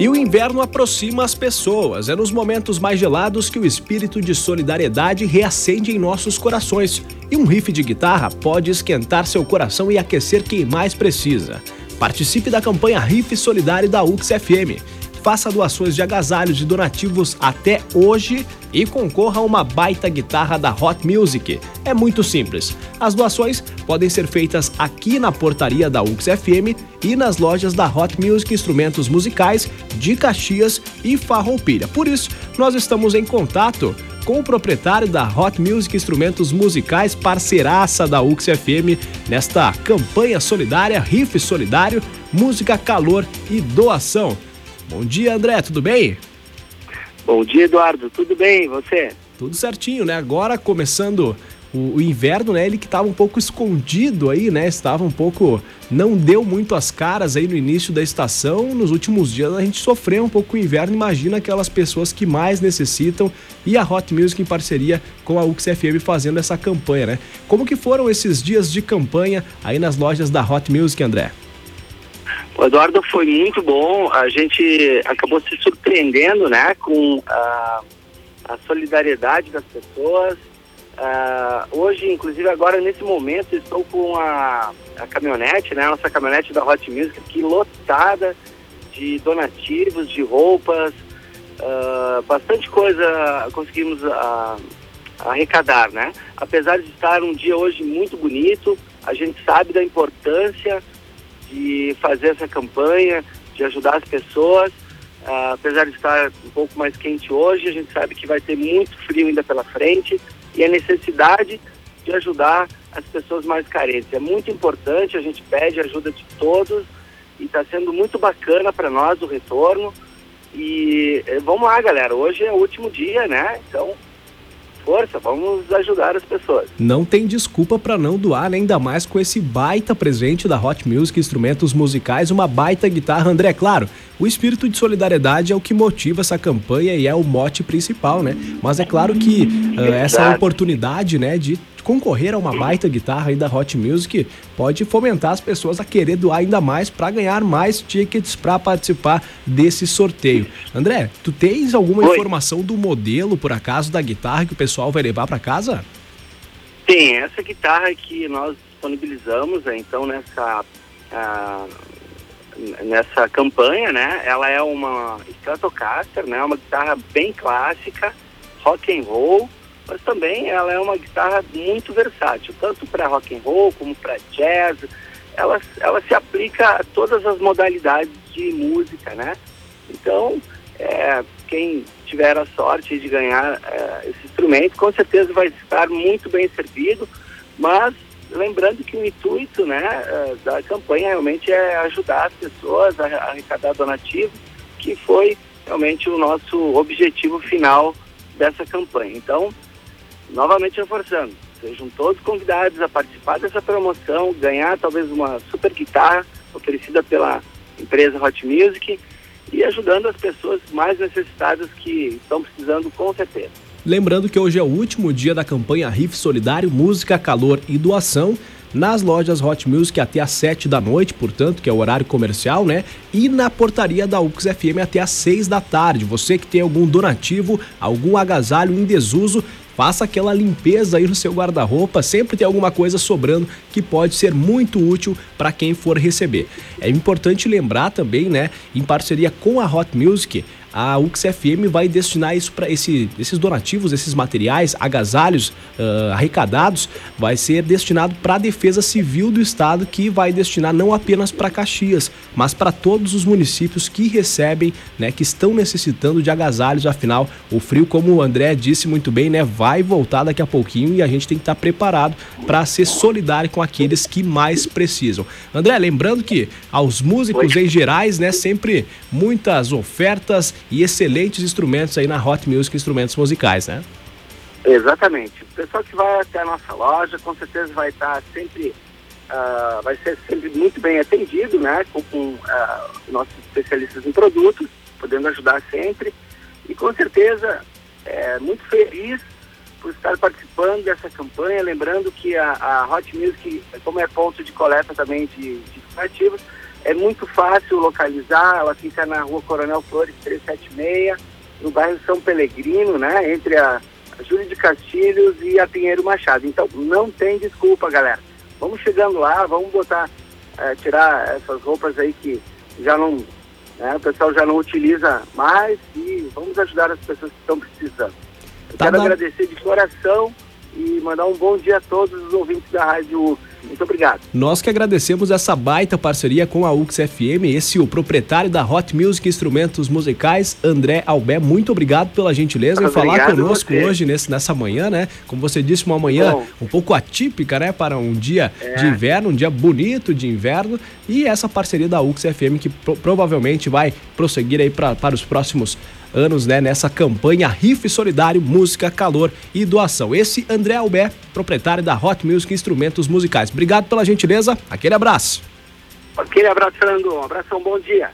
E o inverno aproxima as pessoas. É nos momentos mais gelados que o espírito de solidariedade reacende em nossos corações. E um riff de guitarra pode esquentar seu coração e aquecer quem mais precisa. Participe da campanha Riff Solidário da UX FM faça doações de agasalhos e donativos até hoje e concorra a uma baita guitarra da Hot Music. É muito simples. As doações podem ser feitas aqui na portaria da UX FM e nas lojas da Hot Music Instrumentos Musicais de Caxias e Farroupilha. Por isso, nós estamos em contato com o proprietário da Hot Music Instrumentos Musicais, parceiraça da UX FM, nesta campanha solidária, riff solidário, música, calor e doação. Bom dia, André, tudo bem? Bom dia, Eduardo, tudo bem? E você? Tudo certinho, né? Agora começando o, o, inverno, né? Ele que estava um pouco escondido aí, né? Estava um pouco. Não deu muito as caras aí no início da estação. Nos últimos dias a gente sofreu um pouco o inverno. Imagina aquelas pessoas que mais necessitam e a Hot Music em parceria com a UXFM fazendo essa campanha, né? Como que foram esses dias de campanha aí nas lojas da Hot Music, André? O Eduardo foi muito bom, a gente acabou se surpreendendo né, com a, a solidariedade das pessoas. Uh, hoje, inclusive agora nesse momento, estou com a, a caminhonete, né, a nossa caminhonete da Hot Music aqui lotada de donativos, de roupas, uh, bastante coisa conseguimos uh, arrecadar, né? Apesar de estar um dia hoje muito bonito, a gente sabe da importância de fazer essa campanha, de ajudar as pessoas. Uh, apesar de estar um pouco mais quente hoje, a gente sabe que vai ter muito frio ainda pela frente e a necessidade de ajudar as pessoas mais carentes. É muito importante, a gente pede a ajuda de todos e está sendo muito bacana para nós o retorno. E eh, vamos lá, galera, hoje é o último dia, né? Então força, vamos ajudar as pessoas. Não tem desculpa para não doar, né? ainda mais com esse baita presente da Hot Music Instrumentos Musicais, uma baita guitarra. André, claro, o espírito de solidariedade é o que motiva essa campanha e é o mote principal, né? Mas é claro que uh, essa oportunidade, né, de concorrer a uma baita guitarra aí da Hot Music pode fomentar as pessoas a querer doar ainda mais para ganhar mais tickets para participar desse sorteio. André, tu tens alguma Oi. informação do modelo, por acaso, da guitarra que o pessoal vai levar para casa? Tem, essa guitarra que nós disponibilizamos, é, então, nessa, uh, nessa campanha, né? Ela é uma Stratocaster, né? Uma guitarra bem clássica, rock and roll, mas também ela é uma guitarra muito versátil, tanto para rock and roll como para jazz. Ela, ela se aplica a todas as modalidades de música, né? Então, é, quem tiver a sorte de ganhar é, esse instrumento, com certeza vai estar muito bem servido, mas lembrando que o intuito né, é, da campanha realmente é ajudar as pessoas a arrecadar donativos, que foi realmente o nosso objetivo final dessa campanha. Então, novamente reforçando, sejam todos convidados a participar dessa promoção, ganhar talvez uma super guitarra oferecida pela empresa Hot Music e ajudando as pessoas mais necessitadas que estão precisando com certeza. Lembrando que hoje é o último dia da campanha Riff Solidário Música, Calor e Doação nas lojas Hot Music até às 7 da noite, portanto, que é o horário comercial, né? E na portaria da UX FM até às 6 da tarde. Você que tem algum donativo, algum agasalho em desuso, faça aquela limpeza aí no seu guarda-roupa, sempre tem alguma coisa sobrando que pode ser muito útil para quem for receber. É importante lembrar também, né, em parceria com a Hot Music, a UXFM vai destinar isso para esse, esses donativos, esses materiais, agasalhos uh, arrecadados, vai ser destinado para a Defesa Civil do Estado, que vai destinar não apenas para Caxias, mas para todos os municípios que recebem, né, que estão necessitando de agasalhos. Afinal, o frio, como o André disse muito bem, né, vai voltar daqui a pouquinho e a gente tem que estar tá preparado para ser solidário com aqueles que mais precisam. André, lembrando que aos músicos em gerais, né, sempre muitas ofertas e excelentes instrumentos aí na Hot Music Instrumentos Musicais, né? Exatamente. O pessoal que vai até a nossa loja, com certeza vai estar sempre, uh, vai ser sempre muito bem atendido, né? Com, com uh, nossos especialistas em produtos, podendo ajudar sempre. E com certeza, é, muito feliz por estar participando dessa campanha. Lembrando que a, a Hot Music, como é ponto de coleta também de, de é muito fácil localizar, ela fica na rua Coronel Flores 376, no bairro São Pelegrino, né? Entre a, a Júlio de Castilhos e a Pinheiro Machado. Então não tem desculpa, galera. Vamos chegando lá, vamos botar, é, tirar essas roupas aí que já não, né, o pessoal já não utiliza mais e vamos ajudar as pessoas que estão precisando. Tá quero agradecer de coração e mandar um bom dia a todos os ouvintes da Rádio UX. Muito obrigado. Nós que agradecemos essa baita parceria com a UX FM, esse o proprietário da Hot Music Instrumentos Musicais, André Albé. Muito obrigado pela gentileza em falar conosco hoje nesse, nessa manhã, né? Como você disse, uma manhã Bom. um pouco atípica, né? Para um dia é. de inverno, um dia bonito de inverno. E essa parceria da UX FM que pro provavelmente vai prosseguir aí pra, para os próximos anos né, nessa campanha Riff Solidário, Música, Calor e Doação. Esse André Albé, proprietário da Hot Music Instrumentos Musicais. Obrigado pela gentileza, aquele abraço. Aquele abraço, Fernando. Um abração, bom dia.